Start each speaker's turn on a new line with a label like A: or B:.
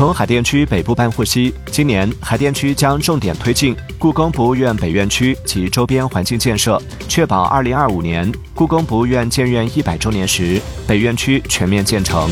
A: 从海淀区北部办获悉今年海淀区将重点推进故宫博物院北院区及周边环境建设确保二零二五年故宫博物院建院一百周年时北院区全面建成。